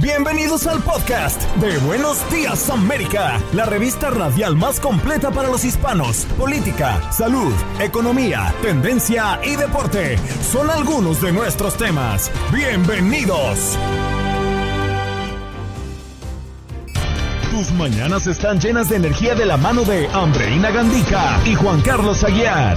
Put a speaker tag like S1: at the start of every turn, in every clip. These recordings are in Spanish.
S1: Bienvenidos al podcast de Buenos Días América, la revista radial más completa para los hispanos. Política, salud, economía, tendencia y deporte son algunos de nuestros temas. Bienvenidos. Tus mañanas están llenas de energía de la mano de Andreina Gandica y Juan Carlos Aguiar.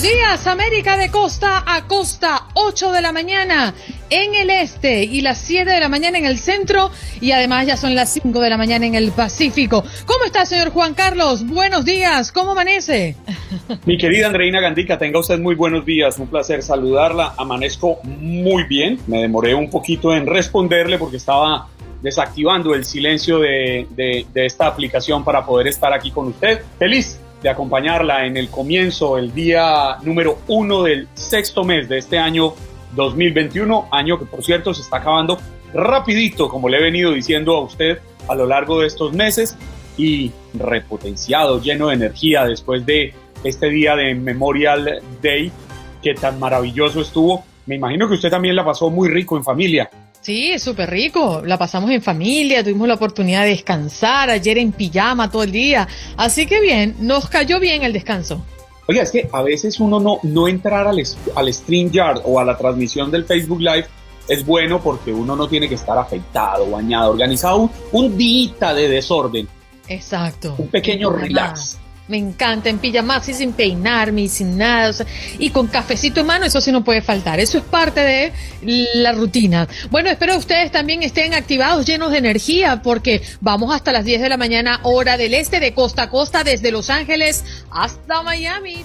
S2: buenos días, América de costa a costa, 8 de la mañana en el este y las 7 de la mañana en el centro y además ya son las 5 de la mañana en el Pacífico. ¿Cómo está, señor Juan Carlos? Buenos días, ¿cómo amanece?
S3: Mi querida Andreina Gandica, tenga usted muy buenos días, un placer saludarla, amanezco muy bien, me demoré un poquito en responderle porque estaba desactivando el silencio de, de, de esta aplicación para poder estar aquí con usted. Feliz de acompañarla en el comienzo, el día número uno del sexto mes de este año 2021, año que por cierto se está acabando rapidito, como le he venido diciendo a usted a lo largo de estos meses, y repotenciado, lleno de energía después de este día de Memorial Day, que tan maravilloso estuvo. Me imagino que usted también la pasó muy rico en familia.
S2: Sí, súper rico. La pasamos en familia, tuvimos la oportunidad de descansar ayer en pijama todo el día. Así que bien, nos cayó bien el descanso.
S3: Oiga, es que a veces uno no, no entrar al, al StreamYard o a la transmisión del Facebook Live es bueno porque uno no tiene que estar afeitado, bañado, organizado, un, un día de desorden.
S2: Exacto.
S3: Un pequeño relax.
S2: Me encanta en pijamaxi sin peinarme y sin nada. Y con cafecito en mano, eso sí no puede faltar. Eso es parte de la rutina. Bueno, espero que ustedes también estén activados, llenos de energía, porque vamos hasta las 10 de la mañana, hora del este, de costa a costa, desde Los Ángeles hasta Miami.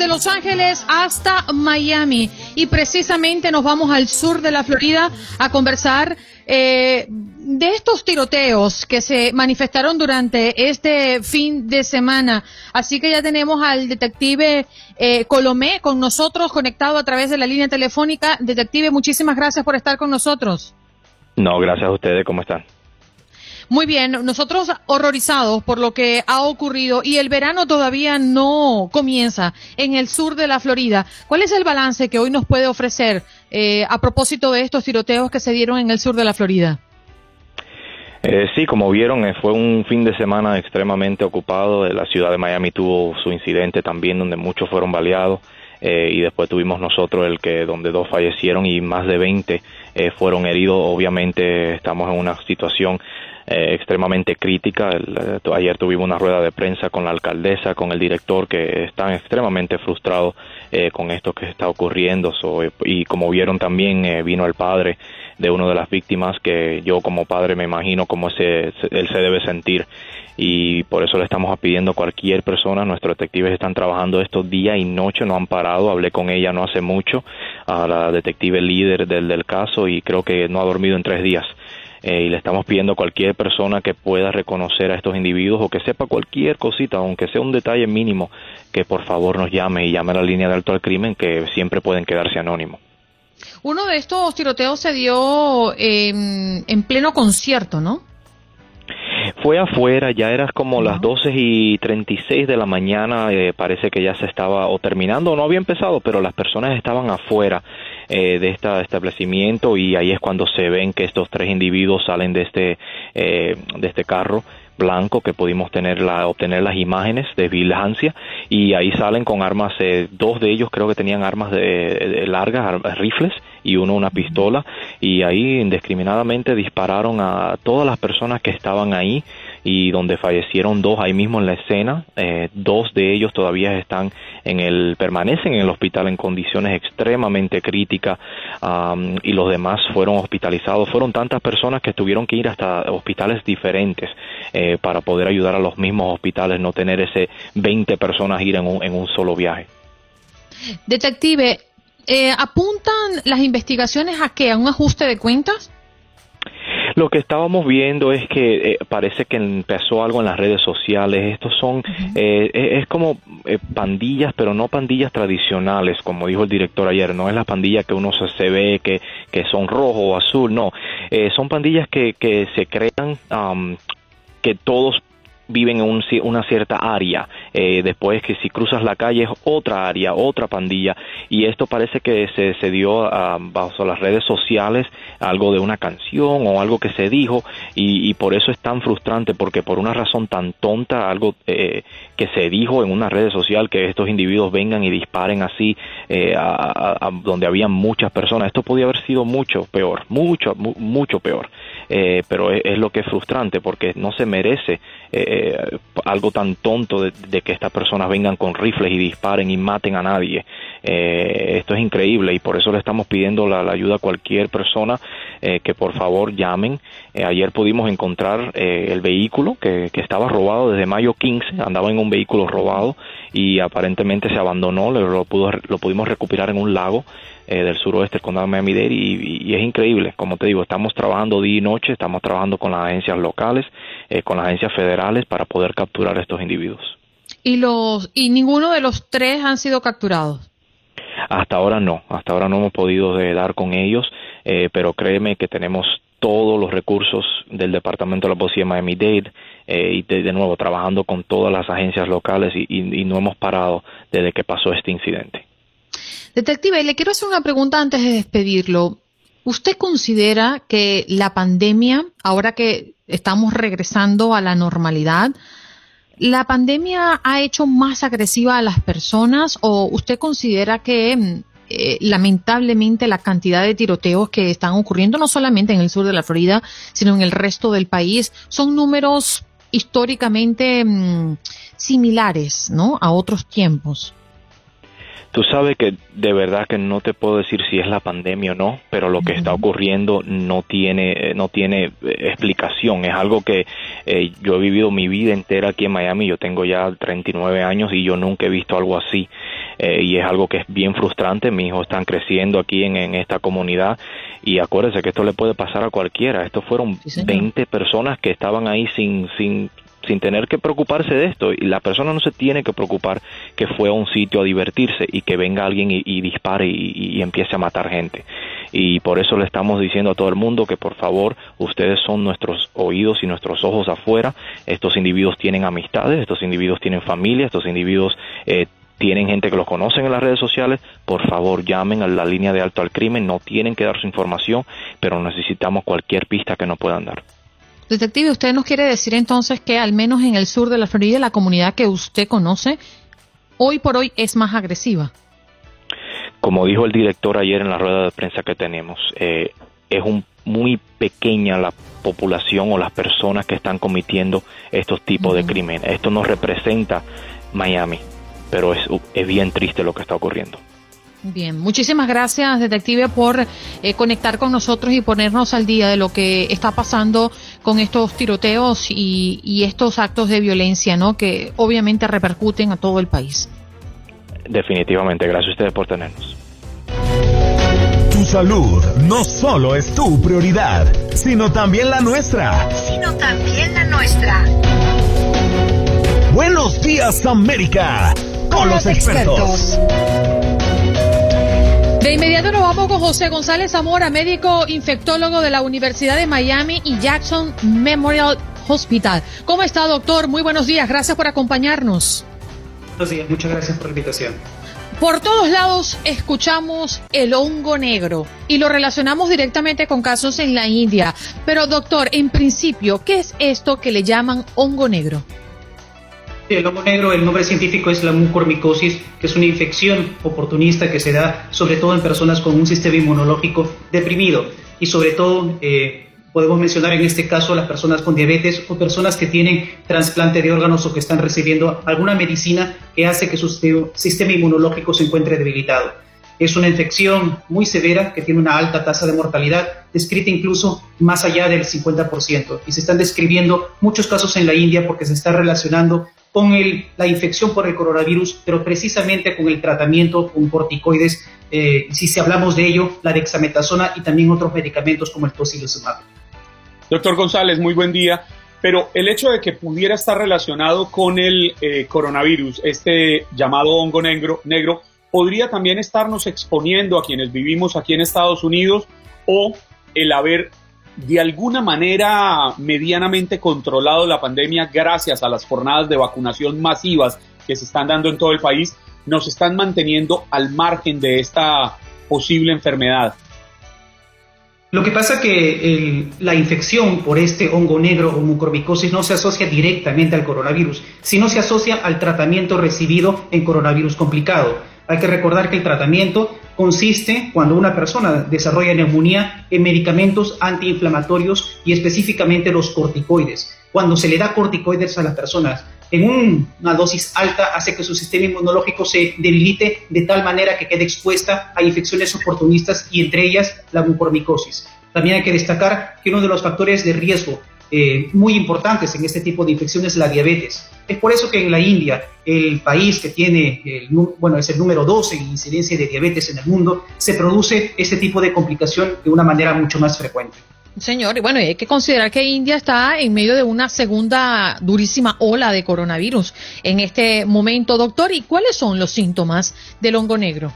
S2: Desde Los Ángeles hasta Miami. Y precisamente nos vamos al sur de la Florida a conversar eh, de estos tiroteos que se manifestaron durante este fin de semana. Así que ya tenemos al detective eh, Colomé con nosotros, conectado a través de la línea telefónica. Detective, muchísimas gracias por estar con nosotros.
S4: No, gracias a ustedes, ¿cómo están?
S2: Muy bien, nosotros horrorizados por lo que ha ocurrido y el verano todavía no comienza en el sur de la Florida. ¿Cuál es el balance que hoy nos puede ofrecer eh, a propósito de estos tiroteos que se dieron en el sur de la Florida?
S4: Eh, sí, como vieron, eh, fue un fin de semana extremadamente ocupado. Eh, La ciudad de Miami tuvo su incidente también, donde muchos fueron baleados. eh, y después tuvimos nosotros el que donde dos fallecieron y más de 20 eh, fueron heridos. Obviamente estamos en una situación eh, extremadamente crítica. El, ayer tuvimos una rueda de prensa con la alcaldesa, con el director, que están extremadamente frustrados con esto que está ocurriendo. y como vieron también, vino el padre de una de las víctimas, que yo como padre me imagino cómo ese, él se debe sentir y por eso le estamos pidiendo a cualquier persona, nuestros detectives están trabajando estos día y noche, no han parado, hablé con ella no hace mucho, a la detective líder del, del caso y creo que no ha dormido en tres días. Eh, y le estamos pidiendo a cualquier persona que pueda reconocer a estos individuos o que sepa cualquier cosita, aunque sea un detalle mínimo, que por favor nos llame y llame a la línea de alto al crimen, que siempre pueden quedarse anónimos.
S2: Uno de estos tiroteos se dio en pleno concierto, ¿no?
S4: Fue afuera, ya era como las 12 y 36 de la mañana, eh, parece que ya se estaba o terminando o no había empezado, pero las personas estaban afuera eh, de este establecimiento y ahí es cuando se ven que estos tres individuos salen de este, eh, de este carro blanco que pudimos tener la, obtener las imágenes de vigilancia y ahí salen con armas, eh, dos de ellos creo que tenían armas de, largas, rifles y uno una pistola y ahí indiscriminadamente dispararon a todas las personas que estaban ahí y donde fallecieron dos ahí mismo en la escena. Eh, dos de ellos todavía están en el, permanecen en el hospital en condiciones extremadamente críticas y los demás fueron hospitalizados. Fueron tantas personas que tuvieron que ir hasta hospitales diferentes eh, para poder ayudar a los mismos hospitales, no tener ese 20 personas ir en un, en un solo viaje.
S2: Detective, eh, ¿apuntan las investigaciones a qué? ¿A un ajuste de cuentas?
S4: Lo que estábamos viendo es que eh, parece que empezó algo en las redes sociales. Estos son, eh, es como eh, pandillas, pero no pandillas tradicionales, como dijo el director ayer. No es la pandilla que uno se, ve que, que son rojo o azul, no. son pandillas que, que se crean que todos viven en una cierta área, eh, después que si cruzas la calle es otra área, otra pandilla, y esto parece que se, se dio a, bajo las redes sociales, algo de una canción o algo que se dijo, y, por eso es tan frustrante, porque por una razón tan tonta, algo eh, que se dijo en una red social, que estos individuos vengan y disparen así, eh, a, donde había muchas personas, esto podía haber sido mucho peor, mucho, mucho peor, pero es, lo que es frustrante, porque no se merece eh, algo tan tonto de, que estas personas vengan con rifles y disparen y maten a nadie. Eh, esto es increíble y por eso le estamos pidiendo la, ayuda a cualquier persona eh, que por favor llamen. ayer pudimos encontrar el vehículo que, estaba robado desde mayo 15, andaba en un vehículo robado y aparentemente se abandonó, lo, pudo, lo pudimos recuperar en un lago. Eh, del suroeste del condado de Miami-Dade y, es increíble, como te digo, estamos trabajando día y noche, estamos trabajando con las agencias locales, eh, con las agencias federales para poder capturar a estos individuos.
S2: ¿Y, los, ¿Y ninguno de los tres han sido capturados?
S4: Hasta ahora no, hasta ahora no hemos podido dar con ellos, eh, pero créeme que tenemos todos los recursos del Departamento de la Policía de Miami-Dade y de, nuevo trabajando con todas las agencias locales y no hemos parado desde que pasó este incidente.
S2: Detective, le quiero hacer una pregunta antes de despedirlo. ¿Usted considera que la pandemia, ahora que estamos regresando a la normalidad, la pandemia ha hecho más agresiva a las personas o usted considera que mm, eh, lamentablemente la cantidad de tiroteos que están ocurriendo no solamente en el sur de la Florida, sino en el resto del país son números históricamente mm, similares, ¿no? A otros tiempos.
S4: Tú sabes que de verdad que no te puedo decir si es la pandemia o no, pero lo que está ocurriendo no tiene eh, no tiene eh, explicación. Es algo que eh, yo he vivido mi vida entera aquí en Miami. Yo tengo ya 39 años y yo nunca he visto algo así. y es algo que es bien frustrante. Mis hijos están creciendo aquí en, en esta comunidad y acuérdense que esto le puede pasar a cualquiera. Estos fueron 20 personas que estaban ahí sin sin sin tener que preocuparse de esto. Y la persona no se tiene que preocupar que fue a un sitio a divertirse y que venga alguien y, dispare y, empiece a matar gente. Y por eso le estamos diciendo a todo el mundo que por favor ustedes son nuestros oídos y nuestros ojos afuera. Estos individuos tienen amistades, estos individuos tienen familia, estos individuos eh, tienen gente que los conocen en las redes sociales, por favor llamen a la línea de alto al crimen, no tienen que dar su información, pero necesitamos cualquier pista que nos puedan dar.
S2: Detective, ¿usted nos quiere decir entonces que al menos en el sur de la Florida, la comunidad que usted conoce, hoy por hoy es más agresiva?
S4: Como dijo el director ayer en la rueda de prensa que tenemos, eh, es un, muy pequeña la población o las personas que están cometiendo estos tipos de crímenes. Esto no representa Miami, pero es, es bien triste lo que está ocurriendo.
S2: Bien, muchísimas gracias, detective, por eh, conectar con nosotros y ponernos al día de lo que está pasando con estos tiroteos y, y estos actos de violencia, ¿no? Que obviamente repercuten a todo el país.
S4: Definitivamente, gracias a ustedes por tenernos.
S1: Tu salud no solo es tu prioridad, sino también la nuestra.
S5: Sino también la nuestra.
S1: Buenos días, América, con, los, expertos.
S2: De inmediato nos vamos con José González Zamora, médico infectólogo de la Universidad de Miami y Jackson Memorial Hospital. ¿Cómo está, doctor? Muy buenos días. Gracias por acompañarnos.
S6: Buenos días. Muchas gracias por la invitación.
S2: Por todos lados escuchamos el hongo negro y lo relacionamos directamente con casos en la India. Pero doctor, en principio, ¿qué es esto que le llaman hongo negro?
S6: El hongo negro, el nombre científico es la mucormicosis, que es una infección oportunista que se da sobre todo en personas con un sistema inmunológico deprimido y sobre todo eh, podemos mencionar en este caso a las personas con diabetes o personas que tienen trasplante de órganos o que están recibiendo alguna medicina que hace que su sistema inmunológico se encuentre debilitado. Es una infección muy severa que tiene una alta tasa de mortalidad, descrita incluso más allá del 50%. Y se están describiendo muchos casos en la India porque se está relacionando con el, la infección por el coronavirus, pero precisamente con el tratamiento con corticoides, eh, si se hablamos de ello, la dexametasona y también otros medicamentos como el tocilizumab.
S3: Doctor González, muy buen día. Pero el hecho de que pudiera estar relacionado con el eh, coronavirus, este llamado hongo negro, negro, podría también estarnos exponiendo a quienes vivimos aquí en Estados Unidos o el haber de alguna manera medianamente controlado la pandemia gracias a las jornadas de vacunación masivas que se están dando en todo el país, nos están manteniendo al margen de esta posible enfermedad.
S6: Lo que pasa que la infección por este hongo negro o mucormicosis no se asocia directamente al coronavirus, sino se asocia al tratamiento recibido en coronavirus complicado. Hay que recordar que el tratamiento consiste, cuando una persona desarrolla neumonía, en medicamentos antiinflamatorios y específicamente los corticoides. Cuando se le da corticoides a las personas en una dosis alta hace que su sistema inmunológico se debilite de tal manera que quede expuesta a infecciones oportunistas y entre ellas la mucormicosis. También hay que destacar que uno de los factores de riesgo eh, muy importantes en este tipo de infecciones es la diabetes. Es por eso que en la India, el país que tiene, el, bueno, es el número 12 en incidencia de diabetes en el mundo, se produce este tipo de complicación de una manera mucho más frecuente.
S2: Señor, y bueno, hay que considerar que India está en medio de una segunda durísima ola de coronavirus en este momento, doctor. ¿Y cuáles son los síntomas del hongo negro?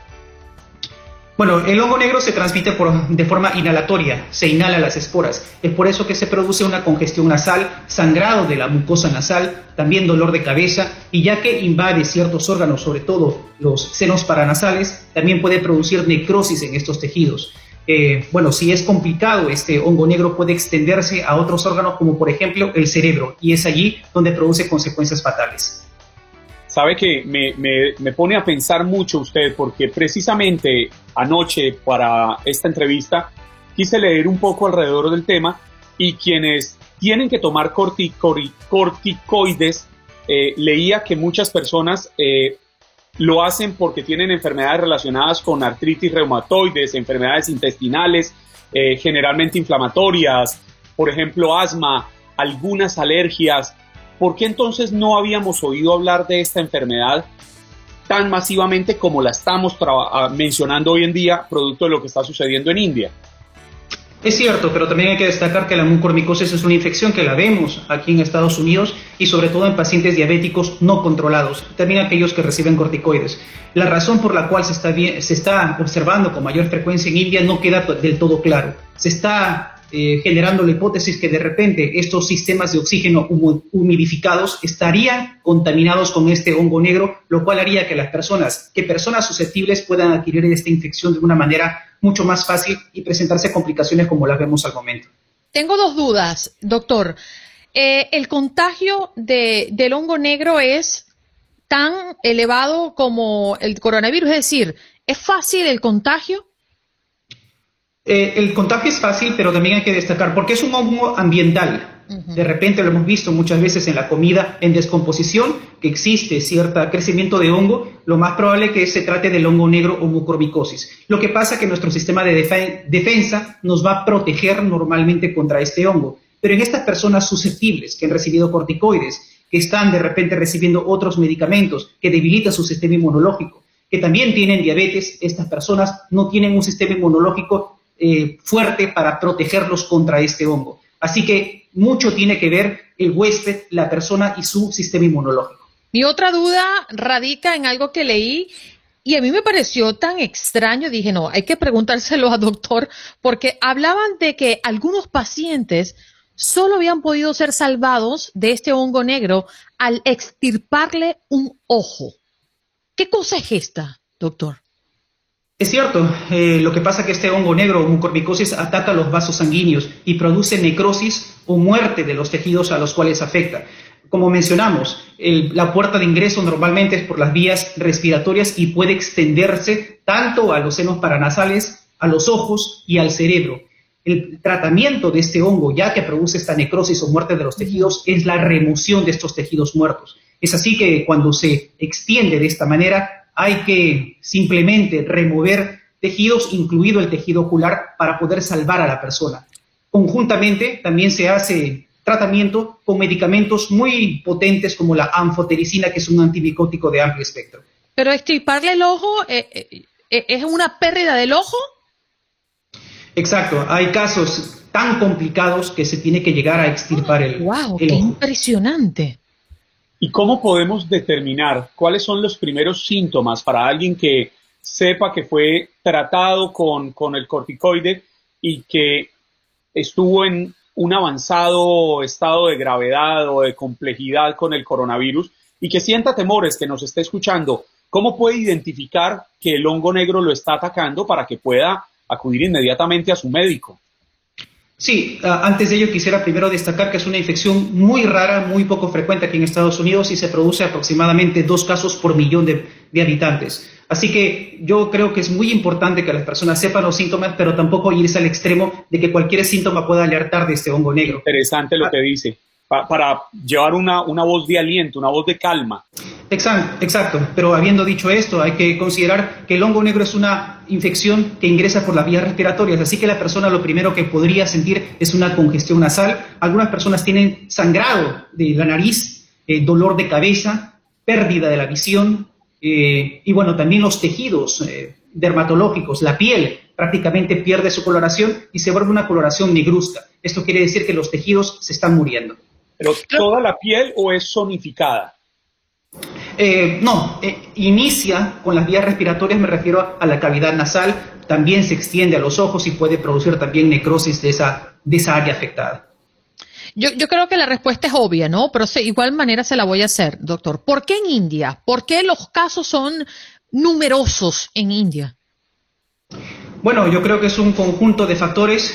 S6: Bueno, el hongo negro se transmite por, de forma inhalatoria, se inhala las esporas. Es por eso que se produce una congestión nasal, sangrado de la mucosa nasal, también dolor de cabeza, y ya que invade ciertos órganos, sobre todo los senos paranasales, también puede producir necrosis en estos tejidos. Eh, bueno, si es complicado, este hongo negro puede extenderse a otros órganos como por ejemplo el cerebro y es allí donde produce consecuencias fatales.
S3: Sabe que me, me pone a pensar mucho usted porque precisamente anoche para esta entrevista quise leer un poco alrededor del tema y quienes tienen que tomar corticoides, eh, leía que muchas personas eh, lo hacen porque tienen enfermedades relacionadas con artritis reumatoides, enfermedades intestinales, eh, generalmente inflamatorias, por ejemplo, asma, algunas alergias. ¿Por qué entonces no habíamos oído hablar de esta enfermedad tan masivamente como la estamos ah, mencionando hoy en día, producto de lo que está sucediendo en India?
S6: Es cierto, pero también hay que destacar que la mucormicosis es una infección que la vemos aquí en Estados Unidos y sobre todo en pacientes diabéticos no controlados, también aquellos que reciben corticoides. La razón por la cual se está, se está observando con mayor frecuencia en India no queda del todo claro. Se está eh, generando la hipótesis que de repente estos sistemas de oxígeno humidificados estarían contaminados con este hongo negro, lo cual haría que las personas, que personas susceptibles puedan adquirir esta infección de una manera mucho más fácil y presentarse complicaciones como las vemos al momento.
S2: Tengo dos dudas, doctor. Eh, ¿El contagio del hongo negro es tan elevado como el coronavirus? Es decir, ¿es fácil el contagio?
S6: Eh, el contagio es fácil, pero también hay que destacar, porque es un hongo ambiental. De repente lo hemos visto muchas veces en la comida en descomposición, que existe cierto crecimiento de hongo, lo más probable es que se trate del hongo negro o mucormicosis. Lo que pasa es que nuestro sistema de defensa nos va a proteger normalmente contra este hongo. Pero en estas personas susceptibles que han recibido corticoides, que están de repente recibiendo otros medicamentos que debilitan su sistema inmunológico, que también tienen diabetes, estas personas no tienen un sistema inmunológico eh, fuerte para protegerlos contra este hongo. Así que mucho tiene que ver el huésped, la persona y su sistema inmunológico.
S2: Mi otra duda radica en algo que leí y a mí me pareció tan extraño, dije, no, hay que preguntárselo al doctor, porque hablaban de que algunos pacientes solo habían podido ser salvados de este hongo negro al extirparle un ojo. ¿Qué cosa es esta, doctor?
S6: Es cierto, eh, lo que pasa es que este hongo negro mucormicosis ataca los vasos sanguíneos y produce necrosis o muerte de los tejidos a los cuales afecta. Como mencionamos, la puerta de ingreso normalmente es por las vías respiratorias y puede extenderse tanto a los senos paranasales, a los ojos y al cerebro. El tratamiento de este hongo, ya que produce esta necrosis o muerte de los tejidos, es la remoción de estos tejidos muertos. Es así que cuando se extiende de esta manera, hay que simplemente remover tejidos, incluido el tejido ocular, para poder salvar a la persona. Conjuntamente también se hace tratamiento con medicamentos muy potentes como la anfotericina, que es un antimicótico de amplio espectro.
S2: Pero extirparle el ojo, eh, eh, eh, ¿es una pérdida del ojo?
S6: Exacto, hay casos tan complicados que se tiene que llegar a extirpar el,
S2: wow, qué impresionante.
S3: ¿Y cómo podemos determinar cuáles son los primeros síntomas para alguien que sepa que fue tratado con, con el corticoide y que estuvo en un avanzado estado de gravedad o de complejidad con el coronavirus y que sienta temores, que nos esté escuchando? ¿Cómo puede identificar que el hongo negro lo está atacando para que pueda acudir inmediatamente a su médico?
S6: Sí, ah, antes de ello quisiera primero destacar que es una infección muy rara, muy poco frecuente aquí en Estados Unidos y se produce aproximadamente dos casos por millón de, habitantes. Así que yo creo que es muy importante que las personas sepan los síntomas, pero tampoco irse al extremo de que cualquier síntoma pueda alertar de este hongo negro.
S3: Interesante lo ah. que dice para llevar una, voz de aliento, una voz de calma.
S6: Exacto, pero habiendo dicho esto, hay que considerar que el hongo negro es una infección que ingresa por las vías respiratorias, así que la persona lo primero que podría sentir es una congestión nasal. Algunas personas tienen sangrado de la nariz, eh, dolor de cabeza, pérdida de la visión eh, y bueno, también los tejidos eh, dermatológicos, la piel prácticamente pierde su coloración y se vuelve una coloración negruzca. Esto quiere decir que los tejidos se están muriendo.
S3: ¿Pero toda la piel o es zonificada?
S6: Eh, no, eh, inicia con las vías respiratorias, me refiero a la cavidad nasal, también se extiende a los ojos y puede producir también necrosis de esa, de esa área afectada.
S2: Yo, yo, creo que la respuesta es obvia, ¿no? Pero de igual manera se la voy a hacer, doctor. ¿Por qué en India? ¿Por qué los casos son numerosos en India?
S6: Bueno, yo creo que es un conjunto de factores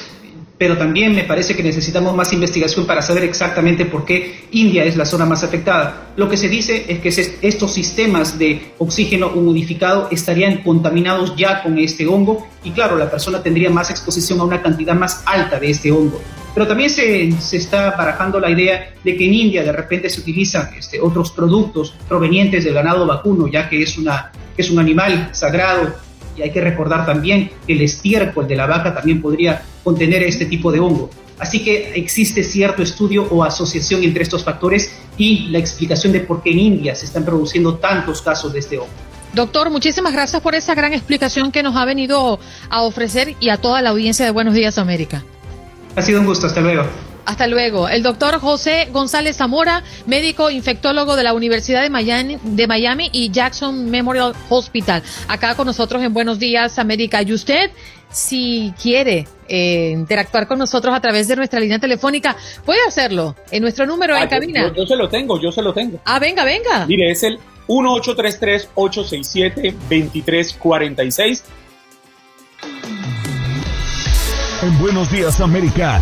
S6: pero también me parece que necesitamos más investigación para saber exactamente por qué India es la zona más afectada. Lo que se dice es que estos sistemas de oxígeno humidificado estarían contaminados ya con este hongo y claro, la persona tendría más exposición a una cantidad más alta de este hongo. Pero también se, está barajando la idea de que en India de repente se utilizan este, otros productos provenientes del ganado vacuno, ya que es, una, es un animal sagrado y hay que recordar también que el estiércol de la vaca también podría contener este tipo de hongo. Así que existe cierto estudio o asociación entre estos factores y la explicación de por qué en India se están produciendo tantos casos de este hongo.
S2: Doctor, muchísimas gracias por esa gran explicación que nos ha venido a ofrecer y a toda la audiencia de Buenos Días América.
S6: Ha sido un gusto, hasta luego.
S2: Hasta luego. El doctor José González Zamora, médico infectólogo de la Universidad de Miami, de Miami y Jackson Memorial Hospital, acá con nosotros en Buenos Días América. Y usted, si quiere eh, interactuar con nosotros a través de nuestra línea telefónica, puede hacerlo en nuestro número en ah, cabina.
S3: Yo, se lo tengo, yo se lo tengo.
S2: Ah, venga, venga.
S3: Mire, es el 1833-867-2346
S1: en Buenos Días América.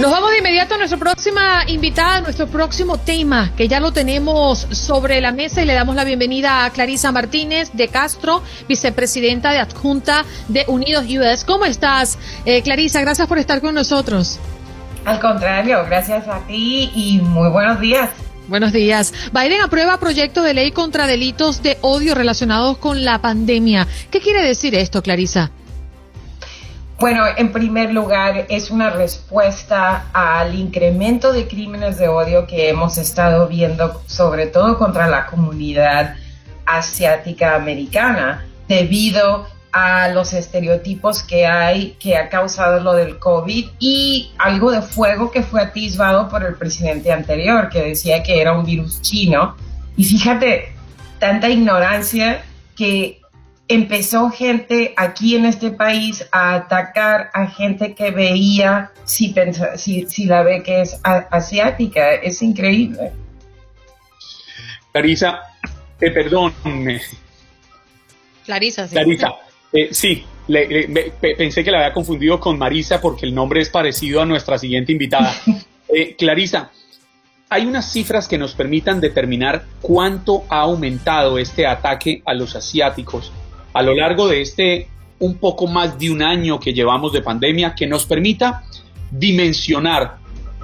S2: Nos vamos de inmediato a nuestra próxima invitada, nuestro próximo tema, que ya lo tenemos sobre la mesa y le damos la bienvenida a Clarisa Martínez de Castro, vicepresidenta de adjunta de Unidos US. ¿Cómo estás, eh, Clarisa? Gracias por estar con nosotros.
S7: Al contrario, gracias a ti y muy buenos días.
S2: Buenos días. Biden aprueba proyecto de ley contra delitos de odio relacionados con la pandemia. ¿Qué quiere decir esto, Clarisa?
S7: Bueno, en primer lugar, es una respuesta al incremento de crímenes de odio que hemos estado viendo, sobre todo contra la comunidad asiática americana, debido a los estereotipos que hay que ha causado lo del COVID y algo de fuego que fue atisbado por el presidente anterior, que decía que era un virus chino. Y fíjate, tanta ignorancia que empezó gente aquí en este país a atacar a gente que veía si, si, la ve que es asiática. Es increíble.
S3: Clarisa, eh, perdón.
S2: Clarisa, sí.
S3: Clarisa, eh, sí, pensé que la había confundido con Marisa porque el nombre es parecido a nuestra siguiente invitada. Eh, Clarisa, hay unas cifras que nos permitan determinar cuánto ha aumentado este ataque a los asiáticos a lo largo de este un poco más de un año que llevamos de pandemia que nos permita dimensionar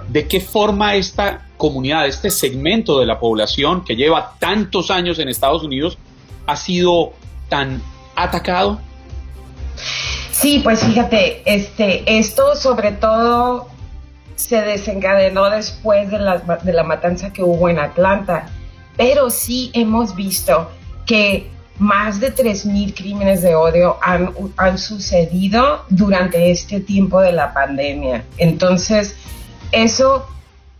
S3: de qué forma esta comunidad, este segmento de la población que lleva tantos años en Estados Unidos ha sido tan atacado?
S7: Sí, pues fíjate, este, esto sobre todo se desencadenó después de la, de la matanza que hubo en Atlanta, pero sí hemos visto que más de 3.000 crímenes de odio han, han, sucedido durante este tiempo de la pandemia. Entonces, eso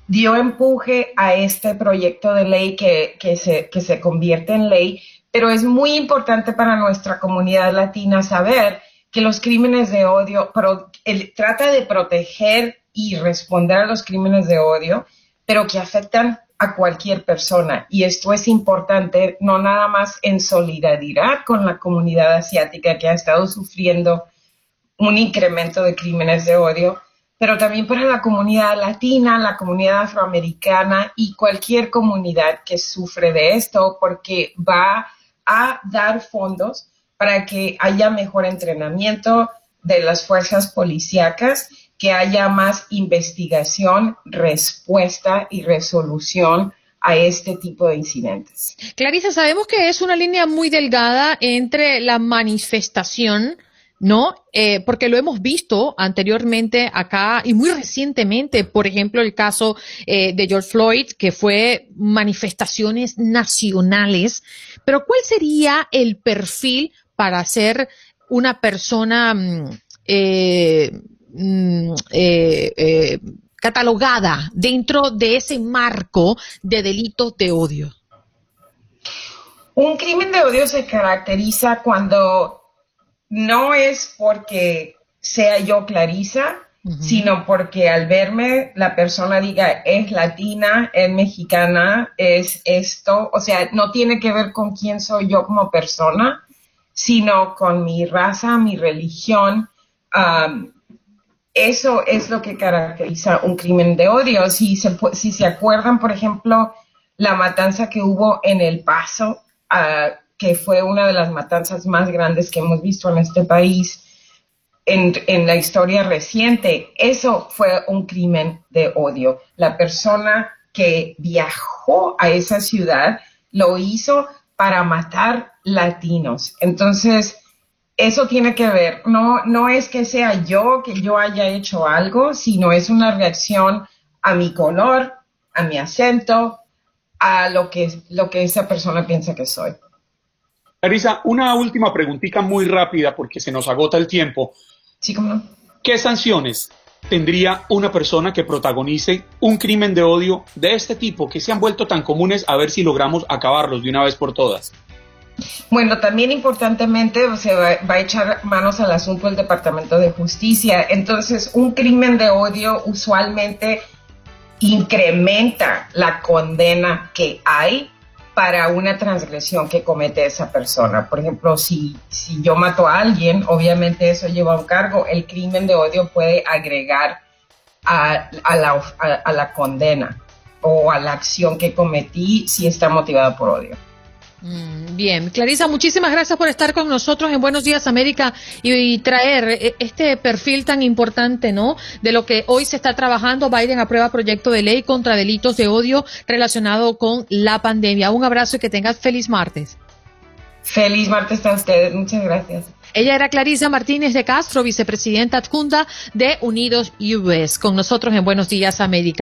S7: dio empuje a este proyecto de ley que, que, se, que se convierte en ley, pero es muy importante para nuestra comunidad latina saber que los crímenes de odio trata de proteger y responder a los crímenes de odio, pero que afectan a cualquier persona. Y esto es importante no nada más en solidaridad con la comunidad asiática que ha estado sufriendo un incremento de crímenes de odio, pero también para la comunidad latina, la comunidad afroamericana y cualquier comunidad que sufre de esto, porque va a dar fondos para que haya mejor entrenamiento de las fuerzas policíacas que haya más investigación, respuesta y resolución a este tipo de incidentes.
S2: Clarisa, sabemos que es una línea muy delgada entre la manifestación, ¿no? Eh, porque lo hemos visto anteriormente acá y muy recientemente, por ejemplo, el caso eh, de George Floyd, que fue manifestaciones nacionales. Pero ¿cuál sería el perfil para ser una persona mm, eh, Mm, eh, eh, catalogada dentro de ese marco de delitos de odio?
S7: Un crimen de odio se caracteriza cuando no es porque sea yo Clarisa, sino porque al verme la persona diga es latina, es mexicana, es esto, o sea, no tiene que ver con quién soy yo como persona, sino con mi raza, mi religión, eso es lo que caracteriza un crimen de odio. Si se, si se acuerdan, por ejemplo, la matanza que hubo en El Paso, ah, que fue una de las matanzas más grandes que hemos visto en este país en la historia reciente, eso fue un crimen de odio. La persona que viajó a esa ciudad lo hizo para matar latinos. Entonces, eso tiene que ver, no, no es que sea yo, que yo haya hecho algo, sino es una reacción a mi color, a mi acento, a lo que, lo que esa persona piensa que soy.
S3: Larisa, una última preguntita muy rápida porque se nos agota el tiempo.
S7: Sí, ¿cómo no?
S3: ¿Qué sanciones tendría una persona que protagonice un crimen de odio de este tipo que se han vuelto tan comunes a ver si logramos acabarlos de una vez por todas?
S7: Bueno, también importantemente se va, a echar manos al asunto el Departamento de Justicia. Entonces, un crimen de odio usualmente incrementa la condena que hay para una transgresión que comete esa persona. Por ejemplo, si, si yo mato a alguien, obviamente eso lleva un cargo. El crimen de odio puede agregar a, la, a la condena o a la acción que cometí si está motivada por odio.
S2: Mm, bien, Clarisa, muchísimas gracias por estar con nosotros en Buenos Días América y, traer eh, este perfil tan importante, ¿no? De lo que hoy se está trabajando. Biden aprueba proyecto de ley contra delitos de odio relacionado con la pandemia. Un abrazo y que tengas feliz martes.
S7: Feliz martes a ustedes, muchas gracias.
S2: Ella era Clarisa Martínez de Castro, vicepresidenta adjunta de Unidos US, con nosotros en Buenos Días América.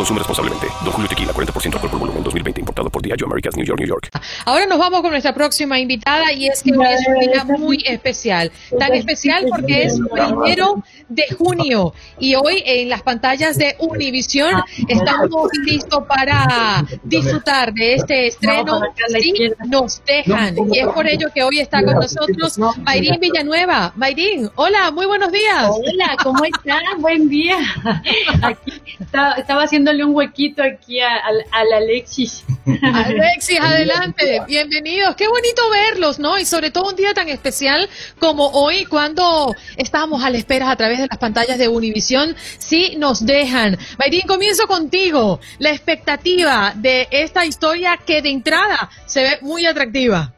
S8: Consume responsablemente. Don Julio Tequila, 40% alcohol por volumen, 2020. Importado por Diageo Americas, New York, New York.
S2: Ahora nos vamos con nuestra próxima invitada y es que hoy es un día muy especial. Tan especial porque es primero de junio y hoy en las pantallas de Univision estamos listos para disfrutar de este estreno si nos dejan. Y es por ello que hoy está con nosotros Mayrín Villanueva. Mayrín, hola, muy buenos días.
S9: Hola, ¿cómo estás? Buen día. Aquí estaba haciendo un huequito aquí al Alexis.
S2: Alexis, adelante, bienvenidos. Qué bonito verlos, ¿no? Y sobre todo un día tan especial como hoy, cuando estamos a la espera a través de las pantallas de Univisión, si nos dejan. Mayrín, comienzo contigo. La expectativa de esta historia que de entrada se ve muy atractiva.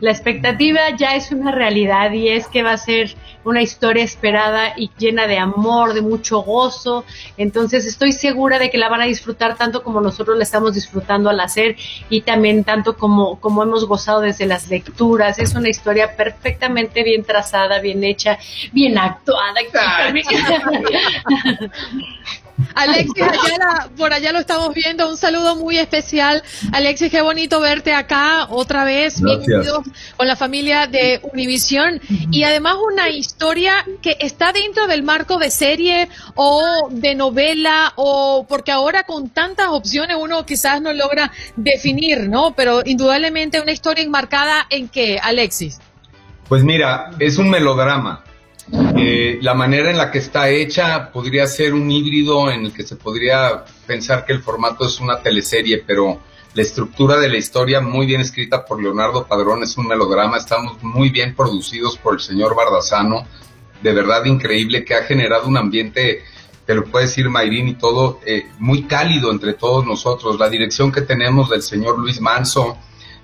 S9: La expectativa ya es una realidad y es que va a ser una historia esperada y llena de amor, de mucho gozo. Entonces estoy segura de que la van a disfrutar tanto como nosotros la estamos disfrutando al hacer y también tanto como, como hemos gozado desde las lecturas. Es una historia perfectamente bien trazada, bien hecha, bien actuada.
S2: Alexis Ayala, por allá lo estamos viendo. Un saludo muy especial. Alexis, qué bonito verte acá otra vez. Bienvenidos con la familia de Univisión. Y además una historia que está dentro del marco de serie o de novela o porque ahora con tantas opciones uno quizás no logra definir, ¿no? Pero indudablemente una historia enmarcada en qué, Alexis.
S10: Pues mira, es un melodrama eh, la manera en la que está hecha podría ser un híbrido en el que se podría pensar que el formato es una teleserie, pero la estructura de la historia muy bien escrita por Leonardo Padrón es un melodrama, estamos muy bien producidos por el señor Bardazano, de verdad increíble que ha generado un ambiente, te lo puede decir Mayrín y todo, eh, muy cálido entre todos nosotros, la dirección que tenemos del señor Luis Manso,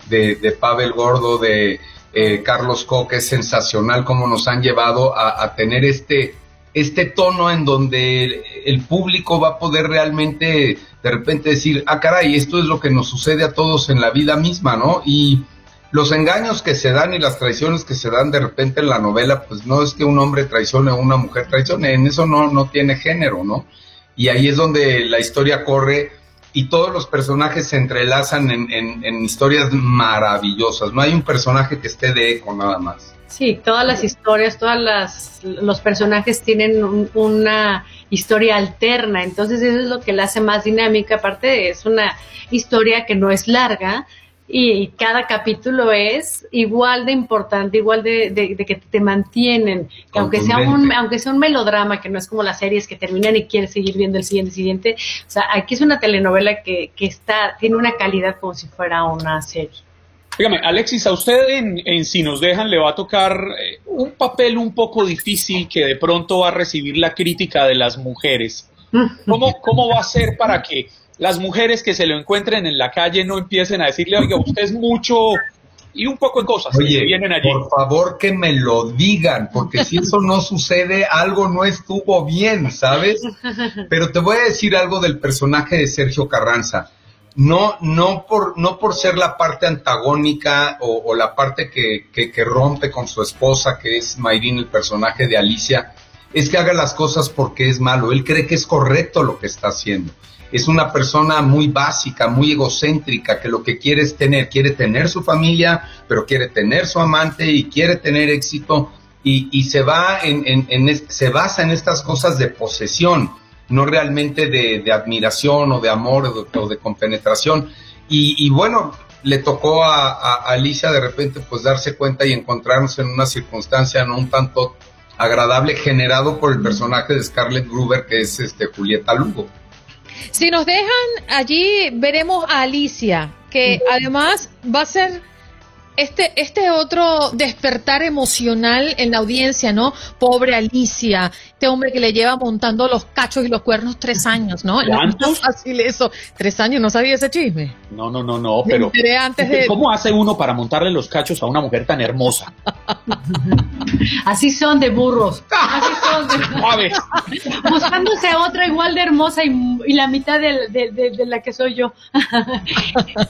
S10: de, de Pavel Gordo, de eh, Carlos Coque, es sensacional cómo nos han llevado a, tener este, este tono en donde el, público va a poder realmente de repente decir, ah, caray, esto es lo que nos sucede a todos en la vida misma, ¿no? Y los engaños que se dan y las traiciones que se dan de repente en la novela, pues no es que un hombre traicione o una mujer traicione, en eso no, no tiene género, ¿no? Y ahí es donde la historia corre y todos los personajes se entrelazan en, historias maravillosas. No hay un personaje que esté de eco nada más.
S9: Sí, todas las historias, todas las los personajes tienen una historia alterna, entonces eso es lo que la hace más dinámica. Aparte es una historia que no es larga, y cada capítulo es igual de importante, igual de, que te mantienen, que aunque sea un aunque sea un melodrama, que no es como las series que terminan y quieres seguir viendo el siguiente siguiente, o sea, aquí es una telenovela que, que está tiene una calidad como si fuera una serie.
S3: Dígame, Alexis, a usted en, Si nos dejan le va a tocar eh, un papel un poco difícil que de pronto va a recibir la crítica de las mujeres. ¿Cómo, cómo va a ser para que las mujeres que se lo encuentren en la calle no empiecen a decirle, oiga, usted es mucho y un poco de cosas
S10: Oye, que vienen allí. Por favor que me lo digan, porque si eso no sucede, algo no estuvo bien, ¿sabes? Pero te voy a decir algo del personaje de Sergio Carranza. No, no por, no por ser la parte antagónica o, la parte que, que, que, rompe con su esposa, que es Mayrin, el personaje de Alicia, es que haga las cosas porque es malo. Él cree que es correcto lo que está haciendo es una persona muy básica, muy egocéntrica, que lo que quiere es tener, quiere tener su familia, pero quiere tener su amante y quiere tener éxito y, y se va en, en, en se basa en estas cosas de posesión, no realmente de, de admiración o de amor o de, o de compenetración. Y, y, bueno, le tocó a, a, Alicia de repente pues darse cuenta y encontrarnos en una circunstancia no un tanto agradable generado por el personaje de Scarlett Gruber que es este Julieta Lugo.
S2: Si nos dejan allí, veremos a Alicia, que además va a ser este, este otro despertar emocional en la audiencia, ¿no? Pobre Alicia, este hombre que le lleva montando los cachos y los cuernos tres años, ¿no?
S3: ¿Cuántos?
S2: No fácil eso. Tres años, ¿no sabía ese chisme?
S3: No, no, no, no, pero.
S2: Antes de...
S3: ¿Cómo hace uno para montarle los cachos a una mujer tan hermosa?
S9: Así son de burros. Así son de... Buscándose otra igual de hermosa y, y la mitad de, de, de, de la que soy yo.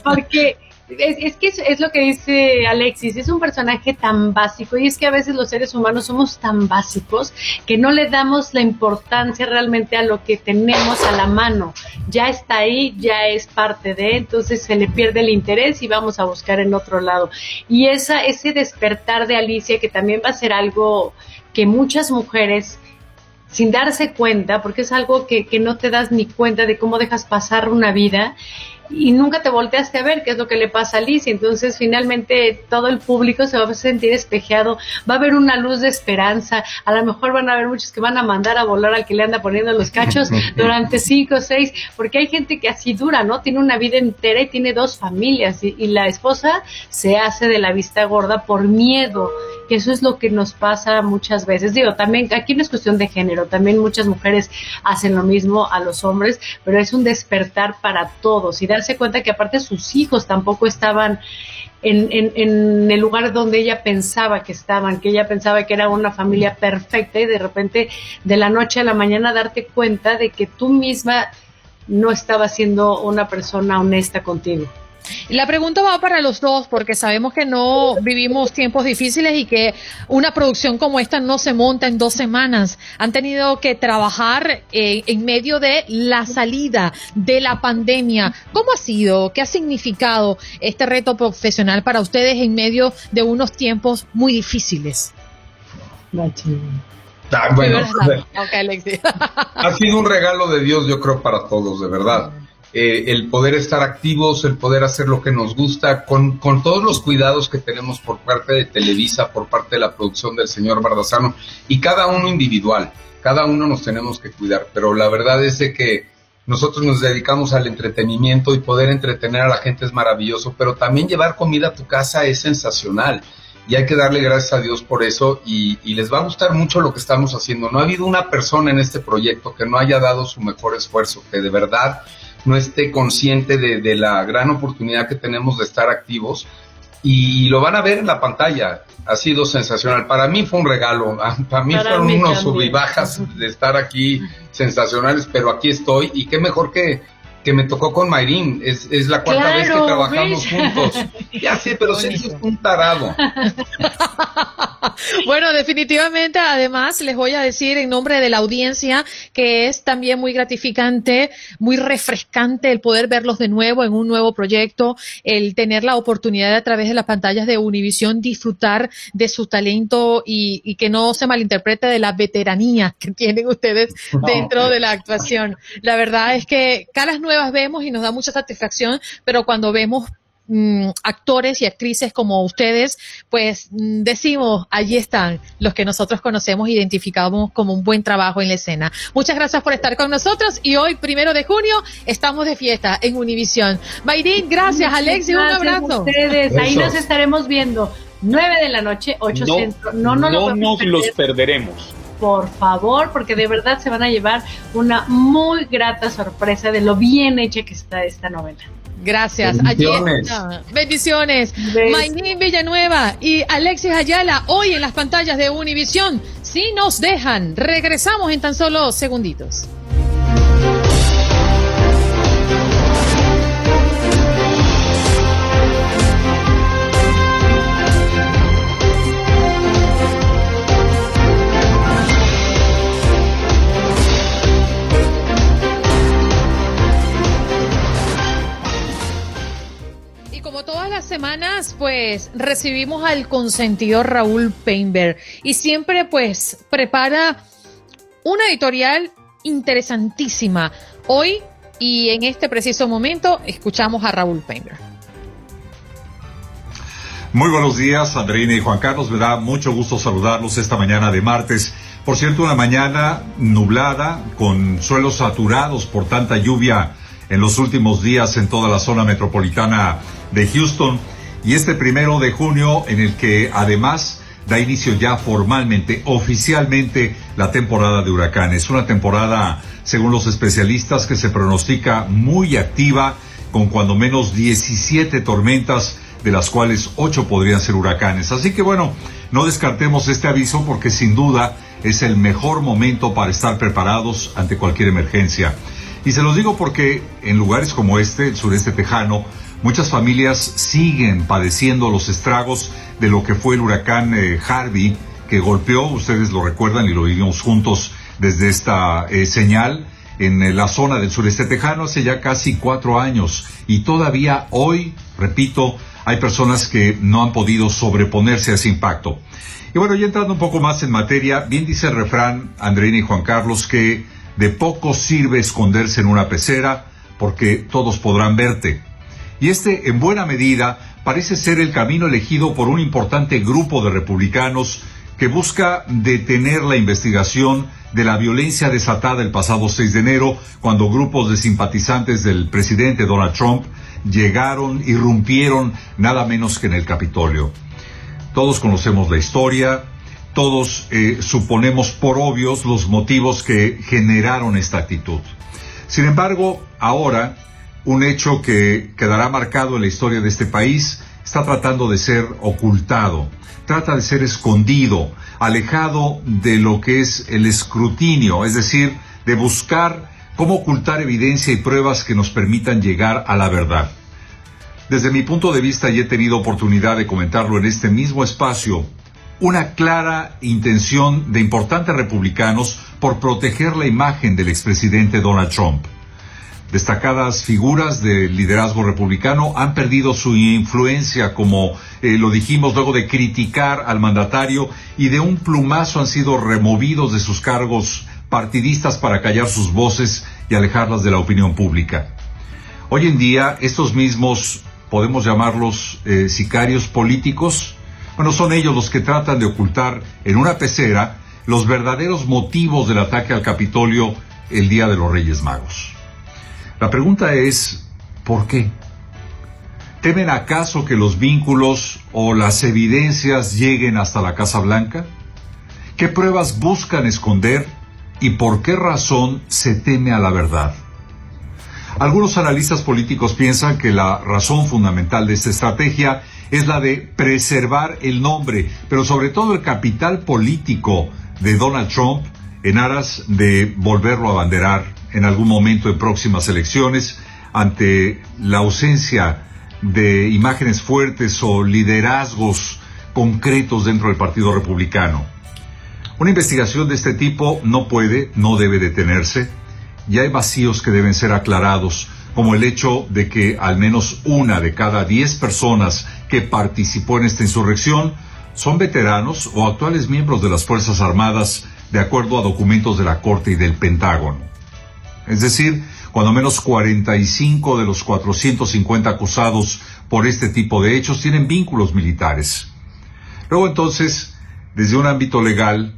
S9: Porque es, que es, es, lo que dice Alexis, es un personaje tan básico y es que a veces los seres humanos somos tan básicos que no le damos la importancia realmente a lo que tenemos a la mano. Ya está ahí, ya es parte de, entonces se le pierde el interés y vamos a buscar en otro lado. Y esa, ese despertar de Alicia que también va a ser algo que muchas mujeres sin darse cuenta, porque es algo que, que no te das ni cuenta de cómo dejas pasar una vida y nunca te volteaste a ver qué es lo que le pasa a Liz. Entonces, finalmente, todo el público se va a sentir espejeado, va a haber una luz de esperanza. A lo mejor van a haber muchos que van a mandar a volar al que le anda poniendo los cachos durante cinco o seis, porque hay gente que así dura, ¿no? Tiene una vida entera y tiene dos familias y, y la esposa se hace de la vista gorda por miedo que eso es lo que nos pasa muchas veces. Digo, también aquí no es cuestión de género, también muchas mujeres hacen lo mismo a los hombres, pero es un despertar para todos y darse cuenta que aparte sus hijos tampoco estaban en, en, en, el lugar donde ella pensaba que estaban, que ella pensaba que era una familia perfecta y de repente de la noche a la mañana darte cuenta de que tú misma no estabas siendo una persona honesta contigo.
S2: La pregunta va para los dos porque sabemos que no vivimos tiempos difíciles y que una producción como esta no se monta en dos semanas. Han tenido que trabajar eh, en medio de la salida de la pandemia. ¿Cómo ha sido? ¿Qué ha significado este reto profesional para ustedes en medio de unos tiempos muy difíciles?
S10: Ah, bueno, ha sido un regalo de Dios, yo creo, para todos, de verdad eh, el poder estar activos, el poder hacer lo que nos gusta, con, con, todos los cuidados que tenemos por parte de Televisa, por parte de la producción del señor Bardazano, y cada uno individual, cada uno nos tenemos que cuidar, pero la verdad es que nosotros nos dedicamos al entretenimiento y poder entretener a la gente es maravilloso, pero también llevar comida a tu casa es sensacional y hay que darle gracias a Dios por eso y, y, les va a gustar mucho lo que estamos haciendo. No ha habido una persona en este proyecto que no haya dado su mejor esfuerzo, que de verdad no esté consciente de, de, la gran oportunidad que tenemos de estar activos y lo van a ver en la pantalla. Ha sido sensacional. Para mí fue un regalo. Para mí Para fueron mí unos sub y bajas de estar aquí sensacionales, pero aquí estoy y qué mejor que que me tocó con Mayrin. Es, es la cuarta claro, vez que trabajamos juntos. Ya sé, pero Sergio es un tarado.
S2: bueno, definitivamente, además, les voy a decir en nombre de la audiencia que es también muy gratificante, muy refrescante el poder verlos de nuevo en un nuevo proyecto, el tener la oportunidad de, a través de las pantallas de Univisión disfrutar de su talento y, y que no se malinterprete de la veteranía que tienen ustedes dentro de la actuación. La verdad es que caras nuevas vemos y nos da mucha satisfacción, pero cuando vemos mm, actores y actrices como ustedes, pues mm, decimos, allí están los que nosotros conocemos, identificamos como un buen trabajo en la escena. Muchas gracias por estar con nosotros y hoy, primero de junio, estamos de fiesta en Univisión. Mayrin, gracias, Alexi, un abrazo.
S9: A ustedes. Ahí nos estaremos viendo. 9 de la noche, 8
S3: no,
S9: centro.
S3: No, no, no nos los perderemos
S9: por favor, porque de verdad se van a llevar una muy grata sorpresa de lo bien hecha que está esta novela.
S2: Gracias.
S10: Bendiciones.
S2: Ayer, Bendiciones. Maynín Villanueva y Alexis Ayala hoy en las pantallas de Univisión. Si nos dejan, regresamos en tan solo segunditos. Como todas las semanas, pues recibimos al consentido Raúl Painberg y siempre pues prepara una editorial interesantísima. Hoy y en este preciso momento escuchamos a Raúl Painberg.
S11: Muy buenos días, Andreina y Juan Carlos. Me da mucho gusto saludarlos esta mañana de martes. Por cierto, una mañana nublada, con suelos saturados por tanta lluvia en los últimos días en toda la zona metropolitana de Houston. Y este primero de junio, en el que además da inicio ya formalmente, oficialmente, la temporada de huracanes. Una temporada, según los especialistas, que se pronostica muy activa, con cuando menos 17 tormentas de las cuales ocho podrían ser huracanes. Así que bueno, no descartemos este aviso porque sin duda es el mejor momento para estar preparados ante cualquier emergencia. Y se los digo porque en lugares como este, el sureste tejano, muchas familias siguen padeciendo los estragos de lo que fue el huracán eh, Harvey, que golpeó, ustedes lo recuerdan y lo vivimos juntos desde esta eh, señal, en eh, la zona del sureste tejano hace ya casi cuatro años. Y todavía hoy, repito, hay personas que no han podido sobreponerse a ese impacto. Y bueno, ya entrando un poco más en materia, bien dice el refrán, Andreina y Juan Carlos, que de poco sirve esconderse en una pecera porque todos podrán verte. Y este, en buena medida, parece ser el camino elegido por un importante grupo de republicanos que busca detener la investigación de la violencia desatada el pasado 6 de enero, cuando grupos de simpatizantes del presidente Donald Trump llegaron, irrumpieron nada menos que en el Capitolio. Todos conocemos la historia, todos eh, suponemos por obvios los motivos que generaron esta actitud. Sin embargo, ahora, un hecho que quedará marcado en la historia de este país está tratando de ser ocultado, trata de ser escondido, alejado de lo que es el escrutinio, es decir, de buscar cómo ocultar evidencia y pruebas que nos permitan llegar a la verdad. Desde mi punto de vista, y he tenido oportunidad de comentarlo en este mismo espacio, una clara intención de importantes republicanos por proteger la imagen del expresidente Donald Trump. Destacadas figuras del liderazgo republicano han perdido su influencia, como eh, lo dijimos luego de criticar al mandatario, y de un plumazo han sido removidos de sus cargos partidistas para callar sus voces y alejarlas de la opinión pública. Hoy en día, estos mismos, podemos llamarlos eh, sicarios políticos, bueno, son ellos los que tratan de ocultar en una pecera los verdaderos motivos del ataque al Capitolio el día de los Reyes Magos. La pregunta es, ¿por qué? ¿Temen acaso que los vínculos o las evidencias lleguen hasta la Casa Blanca? ¿Qué pruebas buscan esconder y por qué razón se teme a la verdad. Algunos analistas políticos piensan que la razón fundamental de esta estrategia es la de preservar el nombre, pero sobre todo el capital político de Donald Trump en aras de volverlo a abanderar en algún momento en próximas elecciones ante la ausencia de imágenes fuertes o liderazgos concretos dentro del Partido Republicano. Una investigación de este tipo no puede, no debe detenerse, y hay vacíos que deben ser aclarados, como el hecho de que al menos una de cada diez personas que participó en esta insurrección son veteranos o actuales miembros de las Fuerzas Armadas, de acuerdo a documentos de la Corte y del Pentágono. Es decir, cuando menos 45 de los 450 acusados por este tipo de hechos tienen vínculos militares. Luego entonces, desde un ámbito legal,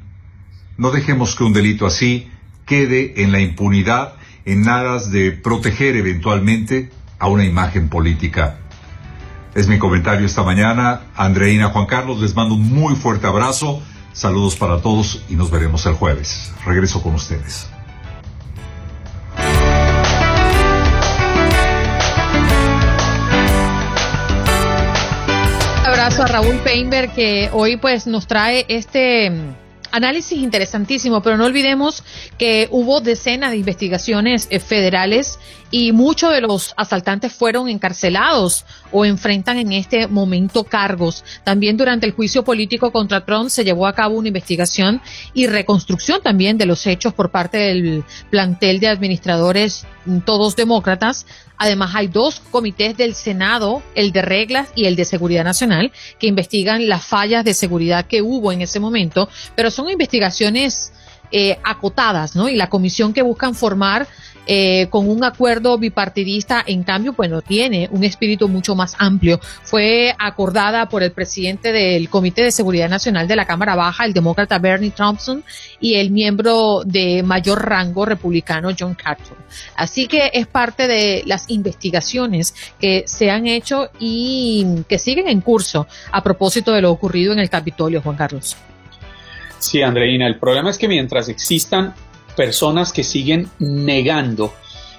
S11: no dejemos que un delito así quede en la impunidad en aras de proteger eventualmente a una imagen política. Es mi comentario esta mañana. Andreina Juan Carlos, les mando un muy fuerte abrazo. Saludos para todos y nos veremos el jueves. Regreso con ustedes.
S2: Abrazo a Raúl Peinberg que hoy pues nos trae este análisis interesantísimo, pero no olvidemos que hubo decenas de investigaciones eh, federales y muchos de los asaltantes fueron encarcelados o enfrentan en este momento cargos. También durante el juicio político contra Trump se llevó a cabo una investigación y reconstrucción también de los hechos por parte del plantel de administradores, mm, todos demócratas. Además, hay dos comités del Senado, el de reglas y el de seguridad nacional, que investigan las fallas de seguridad que hubo en ese momento, pero son investigaciones eh, acotadas, ¿no? Y la comisión que buscan formar eh, con un acuerdo bipartidista, en cambio, bueno, tiene un espíritu mucho más amplio. Fue acordada por el presidente del Comité de Seguridad Nacional de la Cámara Baja, el demócrata Bernie Thompson, y el miembro de mayor rango republicano John Carter. Así que es parte de las investigaciones que se han hecho y que siguen en curso a propósito de lo ocurrido en el Capitolio, Juan Carlos.
S3: Sí, Andreina, el problema es que mientras existan personas que siguen negando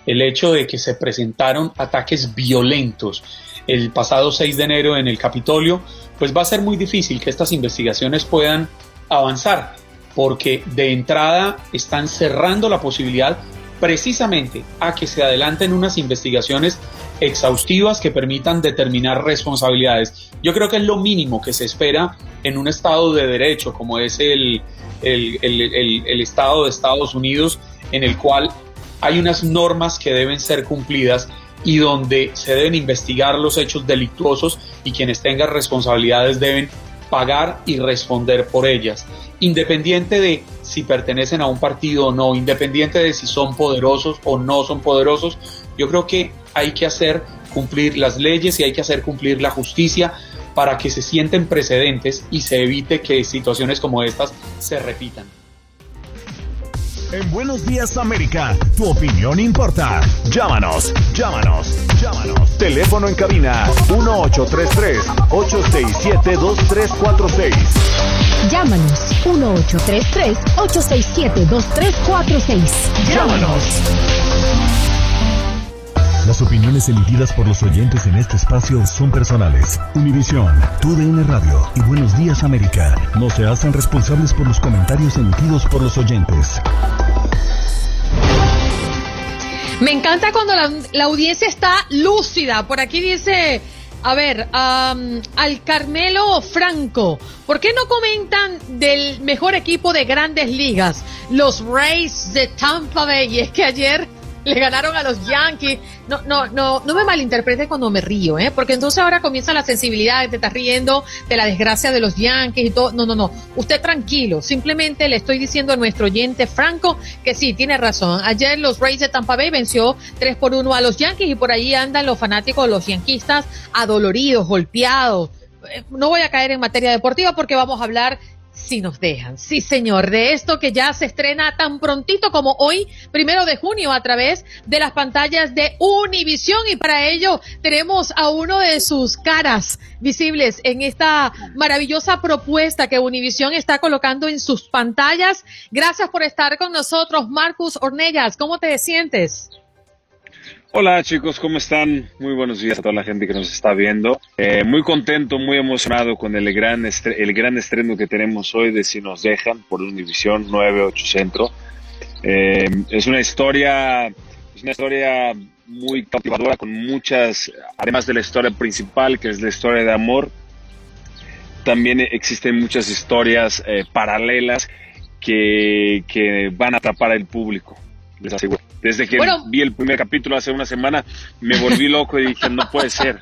S3: el hecho de que se presentaron ataques violentos el pasado 6 de enero en el Capitolio, pues va a ser muy difícil que estas investigaciones puedan avanzar, porque de entrada están cerrando la posibilidad precisamente a que se adelanten unas investigaciones exhaustivas que permitan determinar responsabilidades. Yo creo que es lo mínimo que se espera en un Estado de Derecho como es el, el, Estado de Estados Unidos, en el cual hay unas normas que deben ser cumplidas y donde se deben investigar los hechos delictuosos y quienes tengan responsabilidades deben pagar y responder por ellas, independiente de si pertenecen a un partido o no, independiente de si son poderosos o no son poderosos, yo creo que hay que hacer cumplir las leyes y hay que hacer cumplir la justicia para que se sienten precedentes y se evite que situaciones como estas se repitan.
S1: En Buenos Días América, tu opinión importa. Llámanos, llámanos, llámanos. Teléfono en cabina 1833-867-2346.
S12: Llámanos 1833-867-2346. Llámanos.
S1: Las opiniones emitidas por los oyentes en este espacio son personales. Univisión, TUDN Radio y Buenos Días América no se hacen responsables por los comentarios emitidos por los oyentes.
S2: Me encanta cuando la, audiencia está lúcida. Por aquí dice, a ver, al Carmelo Franco, ¿por qué no comentan del mejor equipo de grandes ligas, los Rays de Tampa Bay? Y es que ayer le ganaron a los Yankees. No, no, no, no me malinterprete cuando me río, ¿eh? Porque entonces ahora comienza la sensibilidad, te estás riendo de la desgracia de los Yankees y todo. No, no, no. Usted tranquilo. Simplemente le estoy diciendo a nuestro oyente Franco que sí, tiene razón. Ayer los Rays de Tampa Bay venció 3 por 1 a los Yankees y por ahí andan los fanáticos, los yanquistas, adoloridos, golpeados. Eh, no voy a caer en materia deportiva porque vamos a hablar si nos dejan. Sí, señor, de esto que ya se estrena tan prontito como hoy, primero de junio, a través de las pantallas de Univisión. Y para ello tenemos a uno de sus caras visibles en esta maravillosa propuesta que Univisión está colocando en sus pantallas. Gracias por estar con nosotros, Marcus Ornegas. ¿Cómo te sientes?
S13: Hola chicos, ¿cómo están? Muy buenos días a toda la gente que nos está viendo. Eh, muy contento, muy emocionado con el gran, el gran estreno que tenemos hoy de Si nos dejan por Univisión 98 Centro. Eh, es una historia, es una historia muy cautivadora con muchas, además de la historia principal que es la historia de amor, también existen muchas historias eh, paralelas que, que van a atrapar al público, les aseguro. Desde que vi el primer capítulo hace una semana, me volví loco y dije, no puede ser.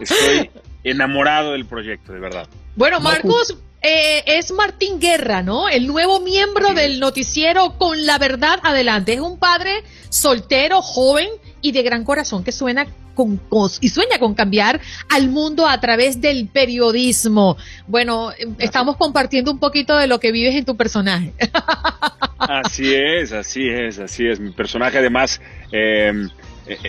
S13: Estoy enamorado del proyecto, de verdad.
S2: Bueno, Marcos, eh, es Martín Guerra, ¿no? El nuevo miembro del noticiero Con la Verdad Adelante. Es un padre soltero, joven y de gran corazón que suena con, y sueña con cambiar al mundo a través del periodismo. Bueno, estamos compartiendo un poquito de lo que vives en tu personaje.
S13: Así es, así es, así es. Mi personaje además... Eh,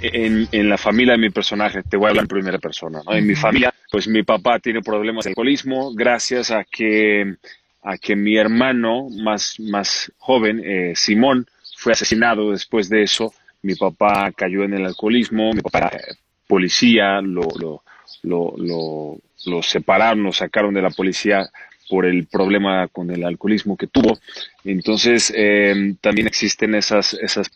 S13: en, la familia de mi personaje, te voy a hablar en primera persona, En mi familia, pues mi papá tiene problemas de alcoholismo gracias a que, a que mi hermano más, más joven, eh, Simón, fue asesinado después de eso mi papá cayó en el alcoholismo, mi papá era policía, lo, lo, lo, lo, separaron, lo sacaron de la policía por el problema con el alcoholismo que tuvo. Entonces, eh, también existen esas, esas,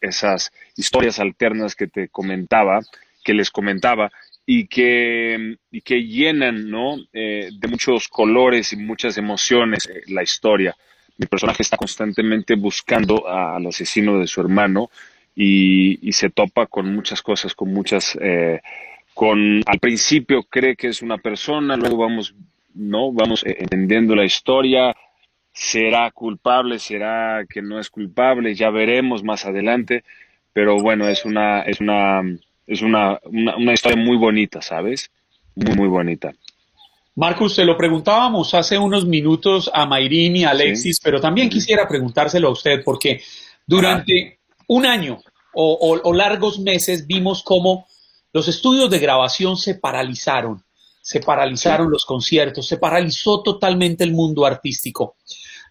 S13: esas historias alternas que te comentaba, que les comentaba, y que, y que llenan ¿no? Eh, de muchos colores y muchas emociones eh, la historia. Mi personaje está constantemente buscando al asesino de su hermano y, y se topa con muchas cosas, con muchas... Eh, con al principio cree que es una persona, luego vamos, no, vamos entendiendo la historia, será culpable, será que no es culpable, ya veremos más adelante, pero bueno, es una, es una, es una, una, historia muy bonita, ¿sabes? Muy, muy bonita.
S3: Marcus, se lo preguntábamos hace unos minutos a Mayrin y a Alexis, pero también quisiera preguntárselo a usted, porque durante un año o, o largos meses vimos cómo los estudios de grabación se paralizaron, se paralizaron los conciertos, se paralizó totalmente el mundo artístico.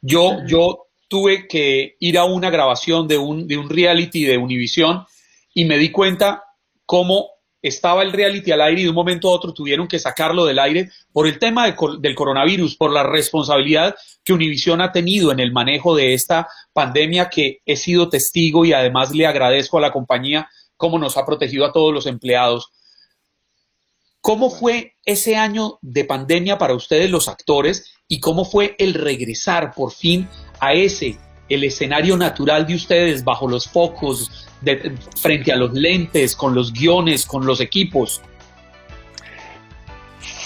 S3: Yo, yo tuve que ir a una grabación de un, de un reality de Univision y me di cuenta cómo estaba el reality al aire y de un momento a otro tuvieron que sacarlo del aire por el tema del coronavirus, por la responsabilidad que Univision ha tenido en el manejo de esta pandemia que he sido testigo y además le agradezco a la compañía cómo nos ha protegido a todos los empleados. ¿Cómo fue ese año de pandemia para ustedes los actores y cómo fue el regresar por fin a ese, el escenario natural de ustedes bajo los focos, frente a los lentes, con los guiones, con los equipos?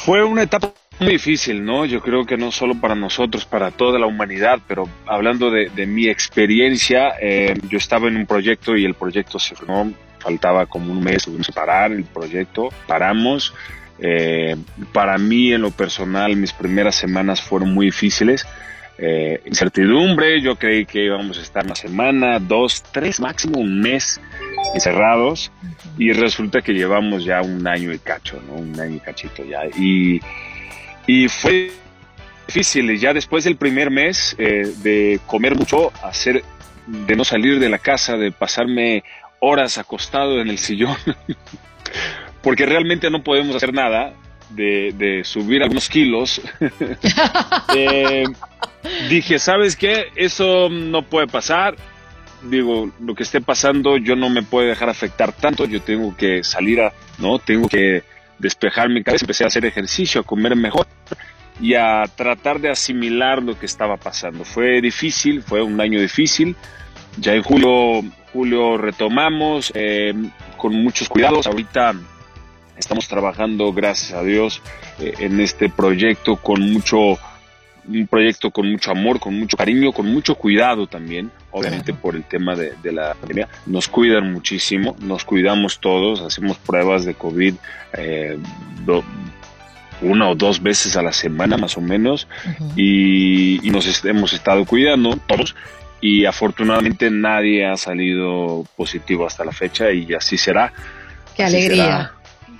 S13: Fue una etapa muy difícil, ¿no? Yo creo que no solo para nosotros, para toda la humanidad, pero hablando de, mi experiencia, eh, yo estaba en un proyecto y el proyecto se faltaba como un mes, tuvimos que parar el proyecto, paramos. Eh, para mí, en lo personal, mis primeras semanas fueron muy difíciles. Eh, incertidumbre, yo creí que íbamos a estar una semana, dos, tres, máximo un mes encerrados y resulta que llevamos ya un año y cacho, ¿no? Un año y cachito ya. Y, y fue difícil, ya después del primer mes eh, de comer mucho, hacer, de no salir de la casa, de pasarme horas acostado en el sillón, porque realmente no podemos hacer nada, de, subir algunos kilos, eh, dije, ¿sabes qué? Eso no puede pasar. Digo, lo que esté pasando yo no me puede dejar afectar tanto, yo tengo que salir ¿no? Tengo que despejar mi cabeza, empecé a hacer ejercicio, a comer mejor y a tratar de asimilar lo que estaba pasando. Fue difícil, fue un año difícil. Ya en julio julio retomamos eh, con muchos cuidados. Ahorita estamos trabajando, gracias a Dios, eh, en este proyecto con mucho, un proyecto con mucho amor, con mucho cariño, con mucho cuidado también, obviamente por el tema de, la pandemia. Nos cuidan muchísimo, nos cuidamos todos, hacemos pruebas de COVID. Eh, una o dos veces a la semana más o menos y, y, nos hemos estado cuidando todos y afortunadamente nadie ha salido positivo hasta la fecha y así será.
S2: Qué alegría.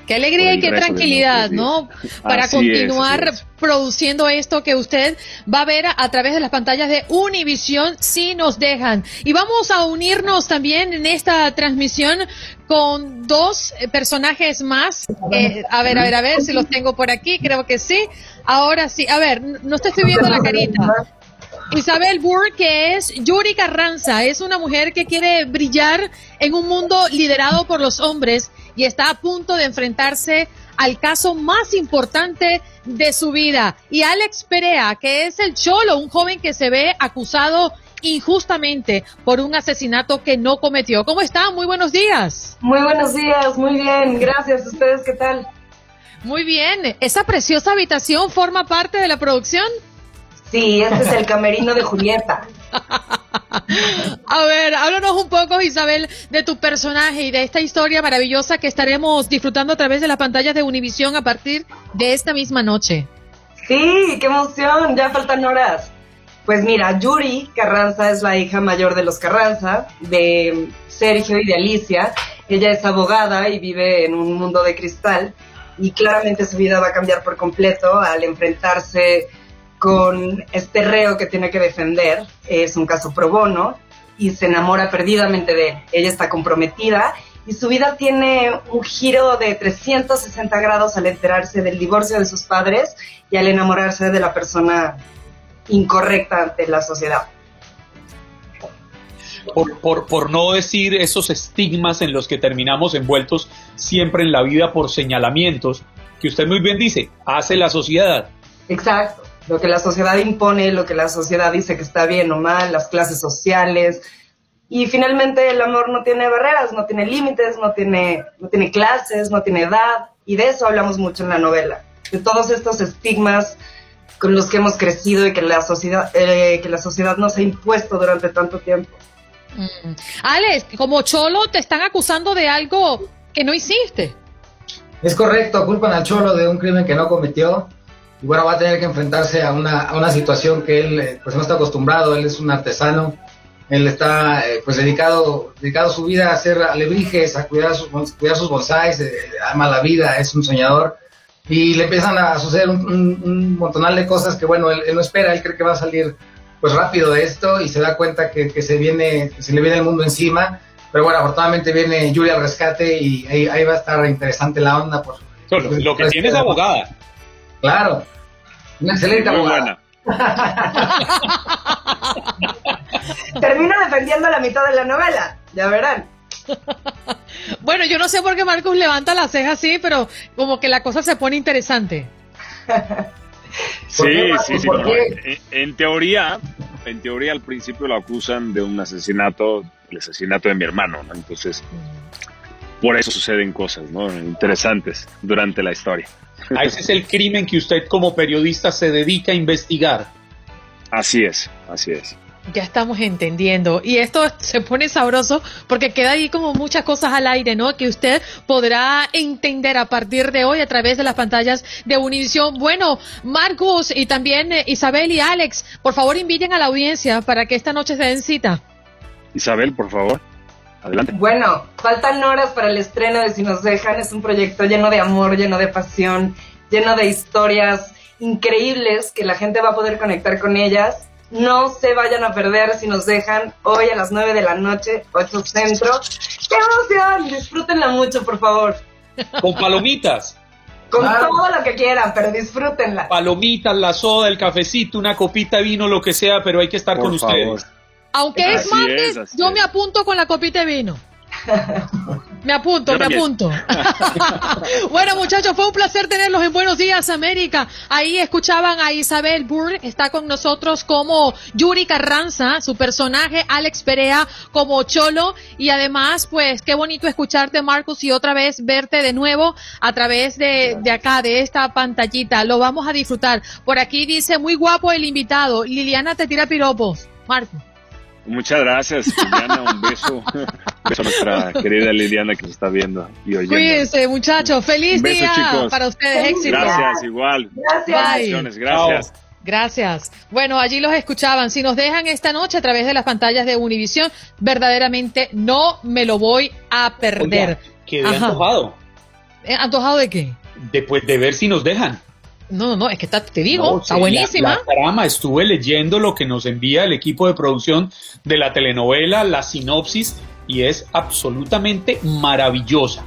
S2: Qué alegría y qué tranquilidad, ¿no? Para continuar produciendo esto que usted va a ver a, través de las pantallas de Univisión si nos dejan. Y vamos a unirnos también en esta transmisión con dos eh, personajes más. Eh, a ver, a ver, a ver si los tengo por aquí, creo que sí. Ahora sí, a ver, no te estoy viendo la carita. Isabel Burr, que es Yuri Carranza, es una mujer que quiere brillar en un mundo liderado por los hombres y está a punto de enfrentarse al caso más importante de su vida. Y Alex Perea, que es el cholo, un joven que se ve acusado injustamente por un asesinato que no cometió. ¿Cómo está? Muy buenos días.
S7: Muy buenos días, muy bien, gracias. ¿Ustedes qué tal?
S2: Muy bien. ¿Esa preciosa habitación forma parte de la producción?
S7: Sí, este es el camerino de Julieta.
S2: A ver, háblanos un poco, Isabel, de tu personaje y de esta historia maravillosa que estaremos disfrutando a través de las pantallas de Univisión a partir de esta misma noche.
S7: Sí, qué emoción, ya faltan horas. Pues mira, Yuri Carranza es la hija mayor de los Carranza, de Sergio y de Alicia. Ella es abogada y vive en un mundo de cristal y claramente su vida va a cambiar por completo al enfrentarse con este reo que tiene que defender, es un caso pro bono, y se enamora perdidamente de él. Ella está comprometida
S14: y su vida tiene un giro de 360 grados al enterarse del divorcio de sus padres y al enamorarse de la persona incorrecta ante la sociedad.
S3: Por, por, por, no decir esos estigmas en los que terminamos envueltos siempre en la vida por señalamientos, que usted muy bien dice, hace la sociedad.
S14: Exacto, lo que la sociedad impone, lo que la sociedad dice que está bien o mal, las clases sociales. Y finalmente el amor no tiene barreras, no tiene límites, no tiene, no tiene clases, no tiene edad. Y de eso hablamos mucho en la novela, de todos estos estigmas con los que hemos crecido y que la sociedad, eh, que la sociedad nos ha impuesto durante tanto tiempo.
S2: Mm. Alex, como cholo te están acusando de algo que no hiciste.
S15: Es correcto, culpan al cholo de un crimen que no cometió y bueno, va a tener que enfrentarse a una, a una situación que él eh, pues no está acostumbrado, él es un artesano, él está eh, pues dedicado, dedicado su vida a hacer alebrijes, a cuidar sus, cuidar sus bonsáis, eh, ama la vida, es un soñador y le empiezan a suceder un, un, montonal de cosas que bueno, él, él, no espera, él cree que va a salir pues rápido de esto y se da cuenta que, que se viene, que se le viene el mundo encima, pero bueno, afortunadamente viene Julia al rescate y ahí, ahí va a estar interesante la onda. Por,
S3: lo, lo que tiene es abogada.
S15: Claro. Una excelente
S13: Muy
S15: abogada.
S14: Termino defendiendo la mitad de la novela, ya verán.
S2: Bueno, yo no sé por qué Marcus levanta la ceja así, pero como que la cosa se pone interesante.
S13: Sí, sí, sí. No, en, en, teoría, en teoría al principio lo acusan de un asesinato, el asesinato de mi hermano, ¿no? Entonces, por eso suceden cosas, ¿no? Interesantes durante la historia.
S3: A ese es el crimen que usted como periodista se dedica a investigar.
S13: Así es, así es.
S2: Ya estamos entendiendo. Y esto se pone sabroso porque queda ahí como muchas cosas al aire, ¿no? Que usted podrá entender a partir de hoy a través de las pantallas de Univision. Bueno, Marcus y también eh, Isabel y Alex, por favor inviten a la audiencia para que esta noche se den cita.
S13: Isabel, por favor. Adelante.
S14: Bueno, faltan horas para el estreno de Si nos dejan. Es un proyecto lleno de amor, lleno de pasión, lleno de historias increíbles que la gente va a poder conectar con ellas. No se vayan a perder si nos dejan hoy a las 9 de la noche, 8 Centro. ¡Qué emoción! Disfrútenla mucho, por favor.
S3: Con palomitas.
S14: Con claro. todo lo que quieran, pero disfrútenla.
S3: Palomitas, la soda, el cafecito, una copita de vino, lo que sea, pero hay que estar
S13: por
S3: con
S13: favor.
S3: ustedes.
S2: Aunque así es martes, es, yo es. me apunto con la copita de vino. Me apunto, me apunto. bueno, muchachos, fue un placer tenerlos en Buenos Días América. Ahí escuchaban a Isabel Burr, está con nosotros como Yuri Carranza, su personaje Alex Perea como Cholo y además, pues qué bonito escucharte Marcos y otra vez verte de nuevo a través de, de acá, de esta pantallita. Lo vamos a disfrutar. Por aquí dice, muy guapo el invitado. Liliana te tira piropos. Marcos.
S13: Muchas gracias, Liliana. Un beso. Un beso a nuestra querida Liliana que se está viendo y oyendo.
S2: Cuídense, muchachos. Feliz
S13: beso,
S2: día
S13: chicos.
S2: para ustedes. Éxito.
S13: Gracias, igual.
S14: Gracias.
S13: Gracias.
S2: Gracias. Bueno, allí los escuchaban. Si nos dejan esta noche a través de las pantallas de Univisión, verdaderamente no me lo voy a perder.
S3: Oiga, quedé Ajá. antojado.
S2: ¿Antojado de qué?
S3: Después de ver si nos dejan.
S2: No, no, es que está, te digo, no, está sí, buenísima.
S3: La, la, trama, estuve leyendo lo que nos envía el equipo de producción de la telenovela, la sinopsis, y es absolutamente maravillosa.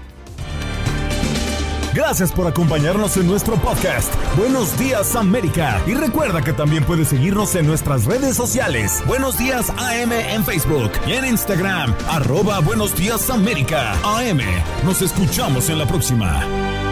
S1: Gracias por acompañarnos en nuestro podcast. Buenos días América. Y recuerda que también puedes seguirnos en nuestras redes sociales. Buenos días AM en Facebook y en Instagram. Arroba Buenos días América. AM. Nos escuchamos en la próxima.